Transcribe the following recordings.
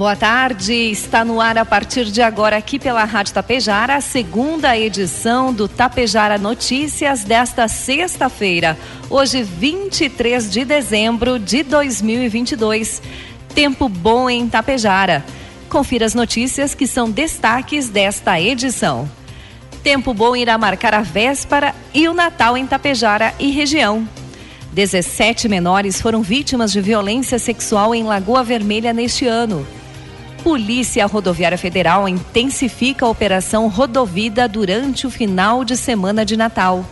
Boa tarde, está no ar a partir de agora aqui pela Rádio Tapejara, a segunda edição do Tapejara Notícias desta sexta-feira, hoje 23 de dezembro de 2022. Tempo bom em Tapejara. Confira as notícias que são destaques desta edição. Tempo bom irá marcar a véspera e o Natal em Tapejara e região. 17 menores foram vítimas de violência sexual em Lagoa Vermelha neste ano. Polícia Rodoviária Federal intensifica a operação Rodovida durante o final de semana de Natal.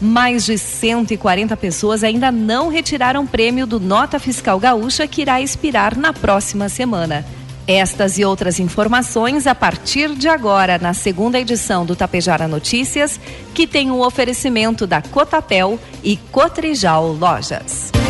Mais de 140 pessoas ainda não retiraram prêmio do Nota Fiscal Gaúcha que irá expirar na próxima semana. Estas e outras informações a partir de agora na segunda edição do Tapejara Notícias, que tem o um oferecimento da Cotapel e Cotrijal Lojas.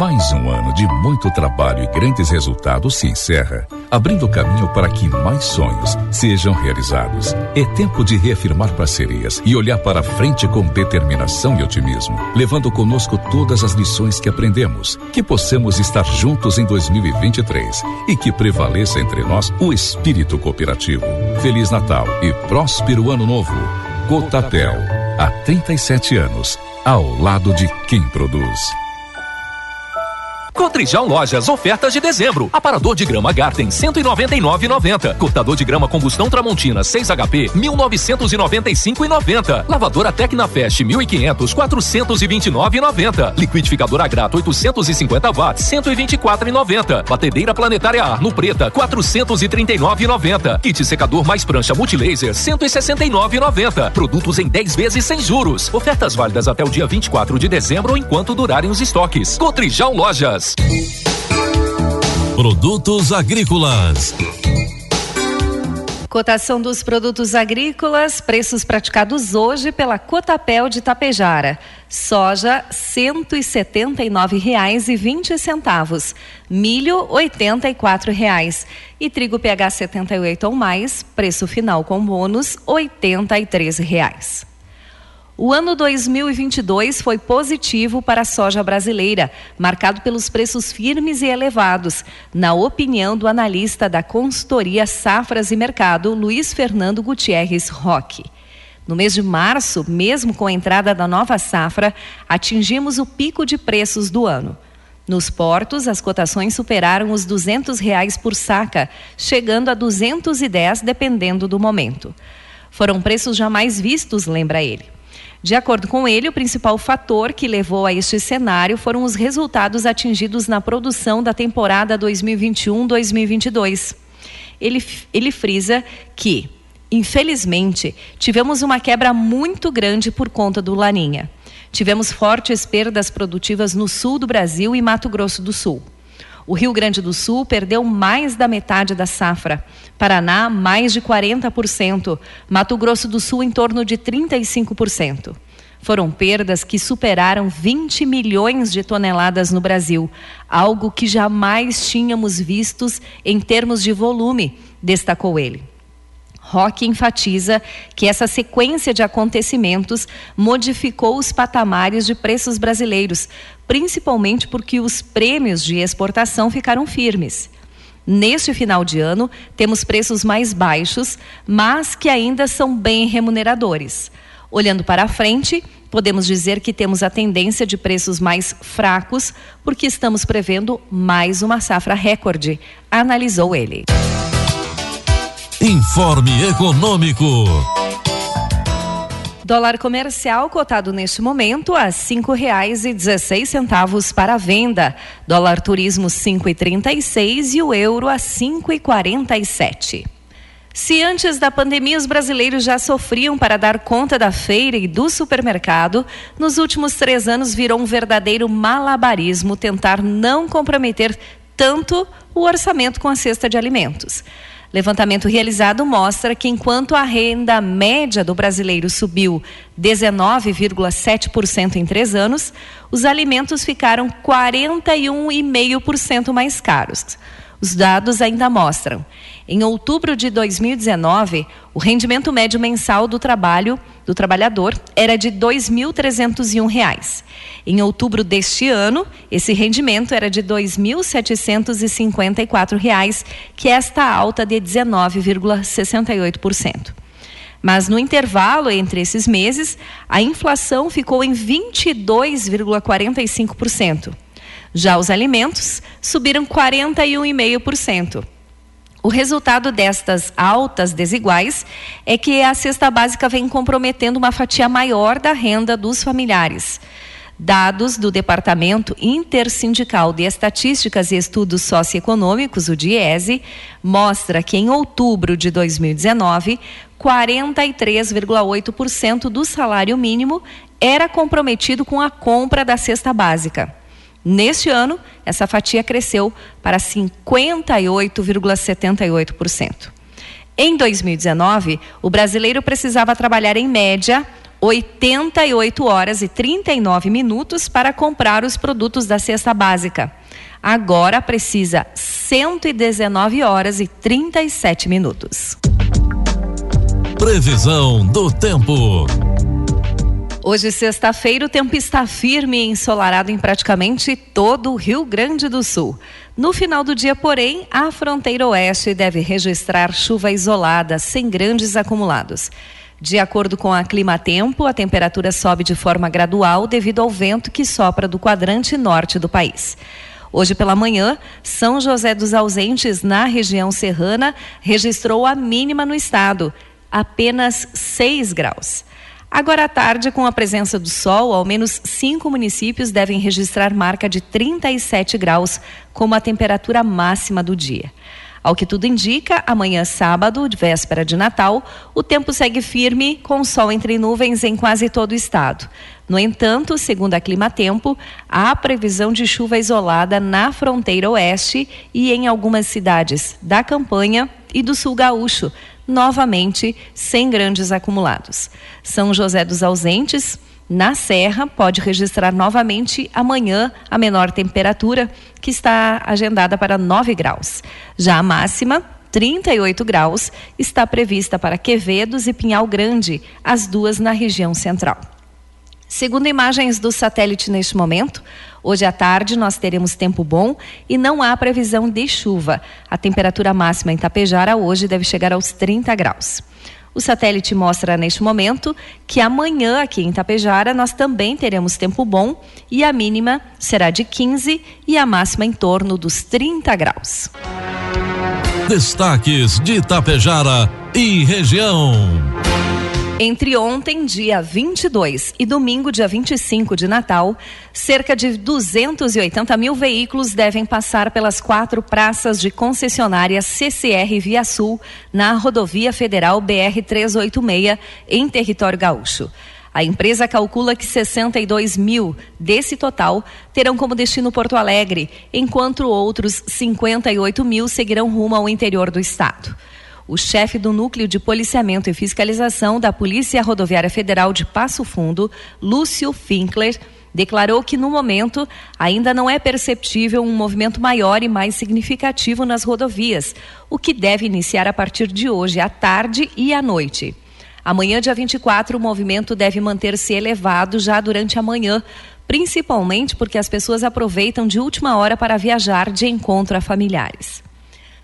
Mais um ano de muito trabalho e grandes resultados se encerra, abrindo caminho para que mais sonhos sejam realizados. É tempo de reafirmar parcerias e olhar para frente com determinação e otimismo, levando conosco todas as lições que aprendemos, que possamos estar juntos em 2023 e que prevaleça entre nós o espírito cooperativo. Feliz Natal e próspero Ano Novo. Cotapel, há 37 anos, ao lado de quem produz. Cotrijal Lojas, ofertas de dezembro. Aparador de grama Garten, 199,90. Cortador de grama combustão Tramontina, 6 HP, 1995,90. Lavadora Tecnafest, 1500, 429,90. Liquidificadora Grato, 850 watts, 124,90. Batedeira planetária Arno Preta, 439,90. Kit secador mais prancha multilaser, 169,90. Produtos em 10 vezes sem juros. Ofertas válidas até o dia 24 de dezembro enquanto durarem os estoques. Cotrijal Lojas. Produtos agrícolas. Cotação dos produtos agrícolas, preços praticados hoje pela Cotapel de Tapejara. Soja, R$ 179,20. Milho, R$ 84,00. E trigo PH 78 ou mais, preço final com bônus, R$ 83,00. O ano 2022 foi positivo para a soja brasileira, marcado pelos preços firmes e elevados, na opinião do analista da consultoria Safras e Mercado, Luiz Fernando Gutierrez Roque. No mês de março, mesmo com a entrada da nova safra, atingimos o pico de preços do ano. Nos portos, as cotações superaram os 200 reais por saca, chegando a 210 dependendo do momento. Foram preços jamais vistos, lembra ele. De acordo com ele, o principal fator que levou a este cenário foram os resultados atingidos na produção da temporada 2021-2022. Ele, ele frisa que, infelizmente, tivemos uma quebra muito grande por conta do Laninha. Tivemos fortes perdas produtivas no sul do Brasil e Mato Grosso do Sul. O Rio Grande do Sul perdeu mais da metade da safra. Paraná, mais de 40%. Mato Grosso do Sul, em torno de 35%. Foram perdas que superaram 20 milhões de toneladas no Brasil, algo que jamais tínhamos vistos em termos de volume, destacou ele. Rock enfatiza que essa sequência de acontecimentos modificou os patamares de preços brasileiros, principalmente porque os prêmios de exportação ficaram firmes. Neste final de ano, temos preços mais baixos, mas que ainda são bem remuneradores. Olhando para a frente, podemos dizer que temos a tendência de preços mais fracos, porque estamos prevendo mais uma safra recorde, analisou ele. Informe Econômico. Dólar comercial cotado neste momento a cinco reais e dezesseis centavos para venda. Dólar turismo cinco e trinta e seis e o euro a cinco e quarenta e sete. Se antes da pandemia os brasileiros já sofriam para dar conta da feira e do supermercado, nos últimos três anos virou um verdadeiro malabarismo tentar não comprometer tanto o orçamento com a cesta de alimentos. Levantamento realizado mostra que enquanto a renda média do brasileiro subiu 19,7% em três anos, os alimentos ficaram 41,5% mais caros. Os dados ainda mostram. Em outubro de 2019, o rendimento médio mensal do trabalho do trabalhador era de R$ 2.301. Em outubro deste ano, esse rendimento era de R$ 2.754, que é esta alta de 19,68%. Mas no intervalo entre esses meses, a inflação ficou em 22,45%. Já os alimentos subiram 41,5%. O resultado destas altas desiguais é que a cesta básica vem comprometendo uma fatia maior da renda dos familiares. Dados do Departamento Intersindical de Estatísticas e Estudos Socioeconômicos, o DIESE, mostra que em outubro de 2019, 43,8% do salário mínimo era comprometido com a compra da cesta básica. Neste ano, essa fatia cresceu para 58,78%. Em 2019, o brasileiro precisava trabalhar em média 88 horas e 39 minutos para comprar os produtos da cesta básica. Agora precisa 119 horas e 37 minutos. Previsão do tempo. Hoje, sexta-feira, o tempo está firme e ensolarado em praticamente todo o Rio Grande do Sul. No final do dia, porém, a fronteira oeste deve registrar chuva isolada, sem grandes acumulados. De acordo com a Climatempo, a temperatura sobe de forma gradual devido ao vento que sopra do quadrante norte do país. Hoje pela manhã, São José dos Ausentes, na região serrana, registrou a mínima no estado, apenas 6 graus. Agora à tarde, com a presença do sol, ao menos cinco municípios devem registrar marca de 37 graus como a temperatura máxima do dia. Ao que tudo indica, amanhã sábado, véspera de Natal, o tempo segue firme, com sol entre nuvens em quase todo o estado. No entanto, segundo a Climatempo, há previsão de chuva isolada na fronteira oeste e em algumas cidades da campanha e do sul gaúcho, novamente sem grandes acumulados. São José dos Ausentes, na Serra, pode registrar novamente amanhã a menor temperatura, que está agendada para 9 graus. Já a máxima, 38 graus, está prevista para Quevedos e Pinhal Grande, as duas na região central. Segundo imagens do satélite neste momento, hoje à tarde nós teremos tempo bom e não há previsão de chuva. A temperatura máxima em Tapejara hoje deve chegar aos 30 graus. O satélite mostra neste momento que amanhã aqui em Tapejara nós também teremos tempo bom e a mínima será de 15 e a máxima em torno dos 30 graus. Destaques de Tapejara e região. Entre ontem, dia 22, e domingo, dia 25 de Natal, cerca de 280 mil veículos devem passar pelas quatro praças de concessionária CCR Via Sul na rodovia federal BR-386, em território gaúcho. A empresa calcula que 62 mil desse total terão como destino Porto Alegre, enquanto outros 58 mil seguirão rumo ao interior do estado. O chefe do Núcleo de Policiamento e Fiscalização da Polícia Rodoviária Federal de Passo Fundo, Lúcio Finkler, declarou que no momento ainda não é perceptível um movimento maior e mais significativo nas rodovias, o que deve iniciar a partir de hoje à tarde e à noite. Amanhã, dia 24, o movimento deve manter-se elevado já durante a manhã, principalmente porque as pessoas aproveitam de última hora para viajar de encontro a familiares.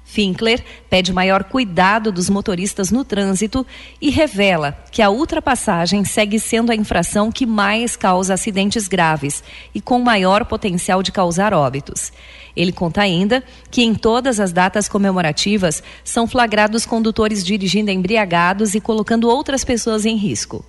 Finkler pede maior cuidado dos motoristas no trânsito e revela que a ultrapassagem segue sendo a infração que mais causa acidentes graves e com maior potencial de causar óbitos. Ele conta ainda que em todas as datas comemorativas são flagrados condutores dirigindo embriagados e colocando outras pessoas em risco.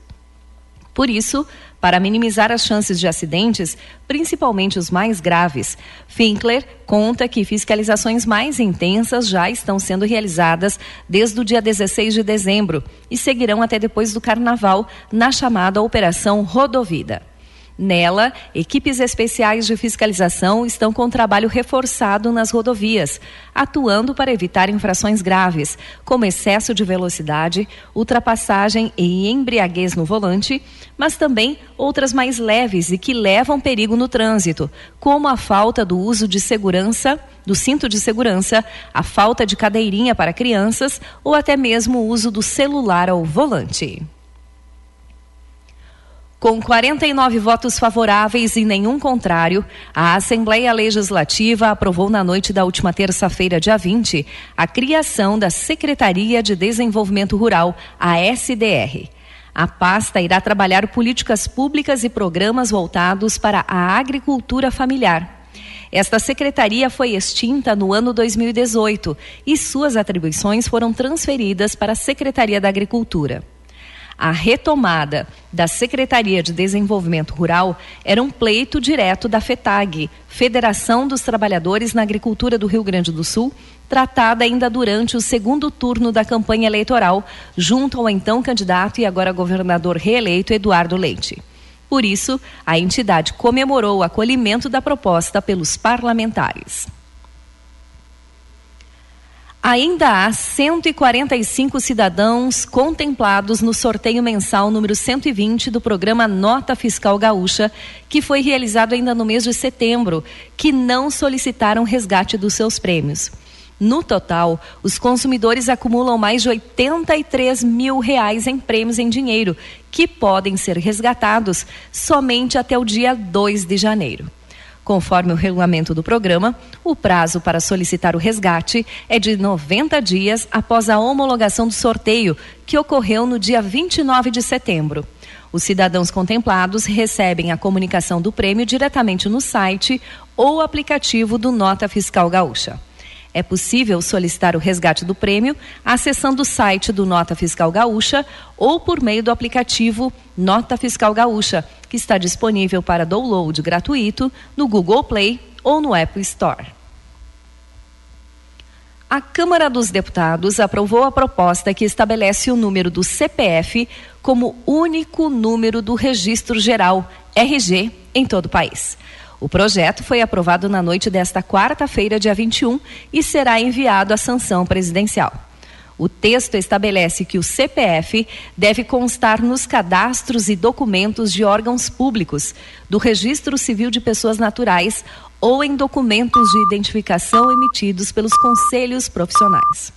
Por isso, para minimizar as chances de acidentes, principalmente os mais graves, Finkler conta que fiscalizações mais intensas já estão sendo realizadas desde o dia 16 de dezembro e seguirão até depois do carnaval na chamada Operação Rodovida. Nela, equipes especiais de fiscalização estão com trabalho reforçado nas rodovias, atuando para evitar infrações graves, como excesso de velocidade, ultrapassagem e embriaguez no volante, mas também outras mais leves e que levam perigo no trânsito, como a falta do uso de segurança, do cinto de segurança, a falta de cadeirinha para crianças ou até mesmo o uso do celular ao volante. Com 49 votos favoráveis e nenhum contrário, a Assembleia Legislativa aprovou na noite da última terça-feira, dia 20, a criação da Secretaria de Desenvolvimento Rural, a SDR. A pasta irá trabalhar políticas públicas e programas voltados para a agricultura familiar. Esta secretaria foi extinta no ano 2018 e suas atribuições foram transferidas para a Secretaria da Agricultura. A retomada da Secretaria de Desenvolvimento Rural era um pleito direto da FETAG, Federação dos Trabalhadores na Agricultura do Rio Grande do Sul, tratada ainda durante o segundo turno da campanha eleitoral, junto ao então candidato e agora governador reeleito Eduardo Leite. Por isso, a entidade comemorou o acolhimento da proposta pelos parlamentares. Ainda há 145 cidadãos contemplados no sorteio mensal número 120 do programa Nota Fiscal Gaúcha, que foi realizado ainda no mês de setembro, que não solicitaram resgate dos seus prêmios. No total, os consumidores acumulam mais de 83 mil reais em prêmios em dinheiro, que podem ser resgatados somente até o dia 2 de janeiro. Conforme o regulamento do programa, o prazo para solicitar o resgate é de 90 dias após a homologação do sorteio, que ocorreu no dia 29 de setembro. Os cidadãos contemplados recebem a comunicação do prêmio diretamente no site ou aplicativo do Nota Fiscal Gaúcha. É possível solicitar o resgate do prêmio acessando o site do Nota Fiscal Gaúcha ou por meio do aplicativo Nota Fiscal Gaúcha, que está disponível para download gratuito no Google Play ou no Apple Store. A Câmara dos Deputados aprovou a proposta que estabelece o número do CPF como único número do Registro Geral, RG, em todo o país. O projeto foi aprovado na noite desta quarta-feira, dia 21, e será enviado à sanção presidencial. O texto estabelece que o CPF deve constar nos cadastros e documentos de órgãos públicos, do Registro Civil de Pessoas Naturais ou em documentos de identificação emitidos pelos conselhos profissionais.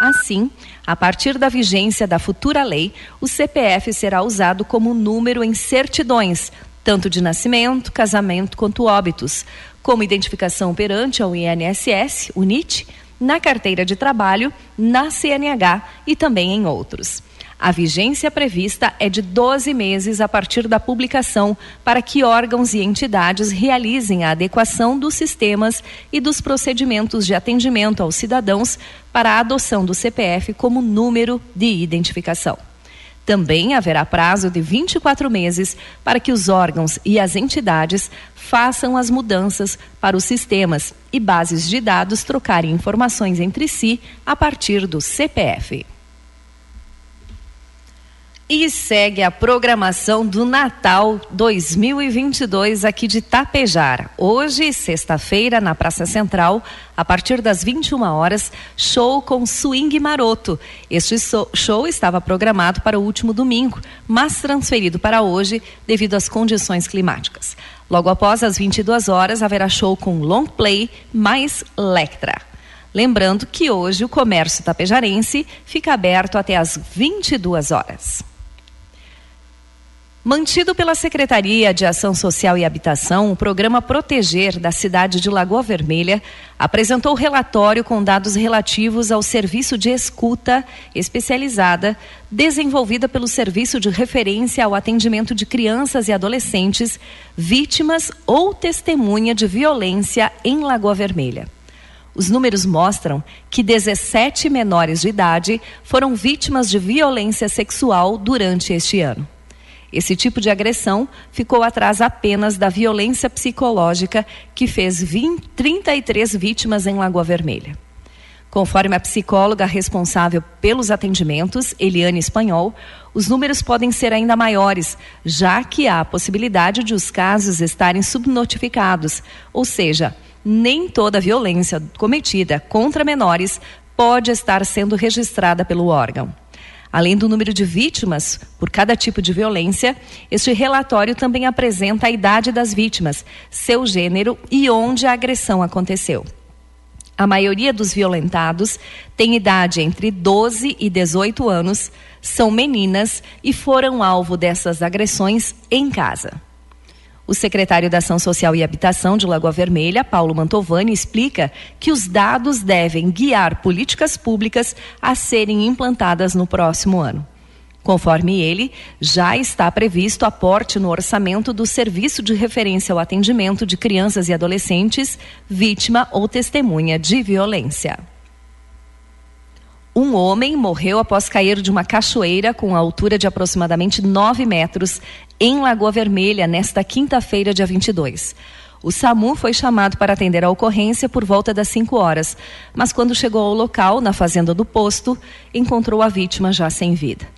Assim, a partir da vigência da futura lei, o CPF será usado como número em certidões, tanto de nascimento, casamento quanto óbitos, como identificação perante ao INSS, UNIT, na carteira de trabalho, na CNH e também em outros. A vigência prevista é de 12 meses a partir da publicação, para que órgãos e entidades realizem a adequação dos sistemas e dos procedimentos de atendimento aos cidadãos para a adoção do CPF como número de identificação. Também haverá prazo de 24 meses para que os órgãos e as entidades façam as mudanças para os sistemas e bases de dados trocarem informações entre si a partir do CPF. E segue a programação do Natal 2022 aqui de Tapejara. Hoje, sexta-feira, na Praça Central, a partir das 21 horas, show com Swing Maroto. Este show estava programado para o último domingo, mas transferido para hoje devido às condições climáticas. Logo após as 22 horas, haverá show com Long Play mais Lectra. Lembrando que hoje o comércio tapejarense fica aberto até as 22 horas. Mantido pela Secretaria de Ação Social e Habitação, o programa Proteger da cidade de Lagoa Vermelha apresentou relatório com dados relativos ao serviço de escuta especializada desenvolvida pelo Serviço de Referência ao Atendimento de Crianças e Adolescentes vítimas ou testemunha de violência em Lagoa Vermelha. Os números mostram que 17 menores de idade foram vítimas de violência sexual durante este ano. Esse tipo de agressão ficou atrás apenas da violência psicológica, que fez 20, 33 vítimas em Lagoa Vermelha. Conforme a psicóloga responsável pelos atendimentos, Eliane Espanhol, os números podem ser ainda maiores, já que há a possibilidade de os casos estarem subnotificados, ou seja, nem toda violência cometida contra menores pode estar sendo registrada pelo órgão. Além do número de vítimas por cada tipo de violência, este relatório também apresenta a idade das vítimas, seu gênero e onde a agressão aconteceu. A maioria dos violentados tem idade entre 12 e 18 anos, são meninas e foram alvo dessas agressões em casa. O secretário da Ação Social e Habitação de Lagoa Vermelha, Paulo Mantovani, explica que os dados devem guiar políticas públicas a serem implantadas no próximo ano. Conforme ele, já está previsto aporte no orçamento do Serviço de Referência ao Atendimento de Crianças e Adolescentes, vítima ou testemunha de violência. Um homem morreu após cair de uma cachoeira com altura de aproximadamente 9 metros em Lagoa Vermelha nesta quinta-feira, dia 22. O SAMU foi chamado para atender a ocorrência por volta das 5 horas, mas quando chegou ao local, na fazenda do posto, encontrou a vítima já sem vida.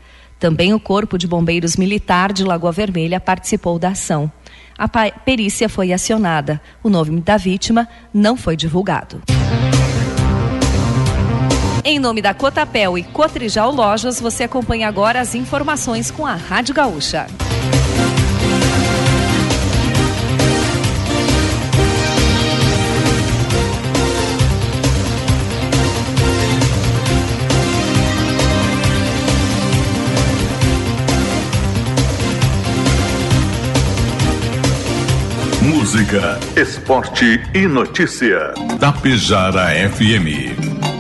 Também o Corpo de Bombeiros Militar de Lagoa Vermelha participou da ação. A perícia foi acionada. O nome da vítima não foi divulgado. Em nome da Cotapel e Cotrijal Lojas, você acompanha agora as informações com a Rádio Gaúcha. Música, esporte e notícia. Tapejara FM.